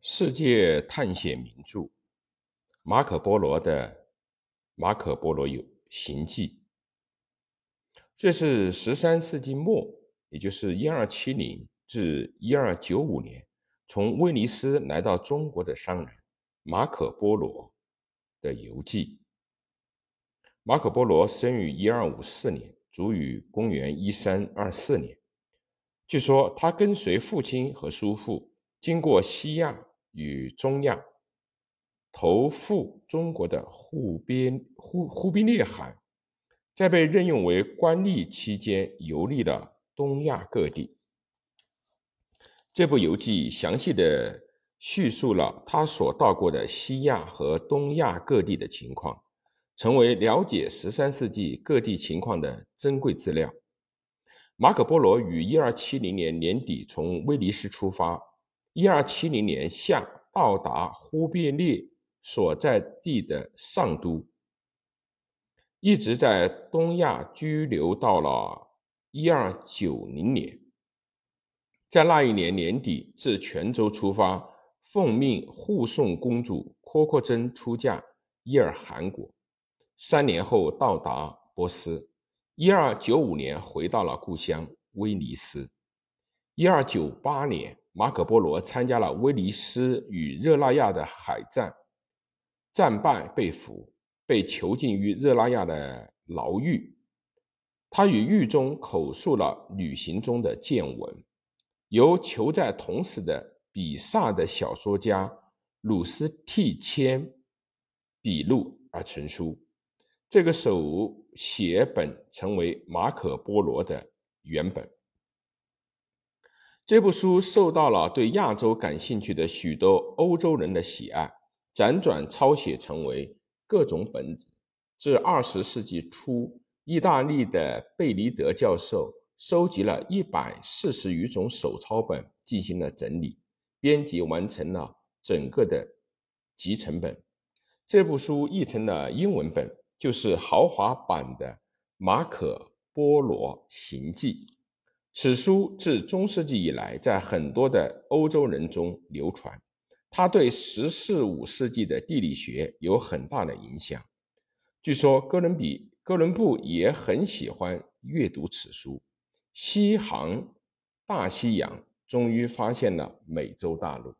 世界探险名著马可·波罗的《马可·波罗有行记》，这是十三世纪末，也就是一二七零至一二九五年，从威尼斯来到中国的商人马可·波罗的游记。马可·波罗生于一二五四年，卒于公元一三二四年。据说他跟随父亲和叔父经过西亚。与中亚投赴中国的忽边忽忽必烈汗，在被任用为官吏期间，游历了东亚各地。这部游记详细的叙述了他所到过的西亚和东亚各地的情况，成为了解十三世纪各地情况的珍贵资料。马可·波罗于一二七零年年底从威尼斯出发。一二七零年夏到达忽必烈所在地的上都，一直在东亚居留到了一二九零年。在那一年年底，自泉州出发，奉命护送公主阔阔真出嫁伊尔汗国。三年后到达波斯，一二九五年回到了故乡威尼斯。一二九八年。马可·波罗参加了威尼斯与热那亚的海战，战败被俘，被囚禁于热那亚的牢狱。他与狱中口述了旅行中的见闻，由囚在同时的比萨的小说家鲁斯蒂谦笔录而成书。这个手写本成为马可·波罗的原本。这部书受到了对亚洲感兴趣的许多欧洲人的喜爱，辗转抄写成为各种本子。至二十世纪初，意大利的贝尼德教授收集了一百四十余种手抄本，进行了整理、编辑，完成了整个的集成本。这部书译成了英文本，就是豪华版的《马可·波罗行记》。此书自中世纪以来，在很多的欧洲人中流传。它对十四五世纪的地理学有很大的影响。据说哥伦比哥伦布也很喜欢阅读此书。西航大西洋，终于发现了美洲大陆。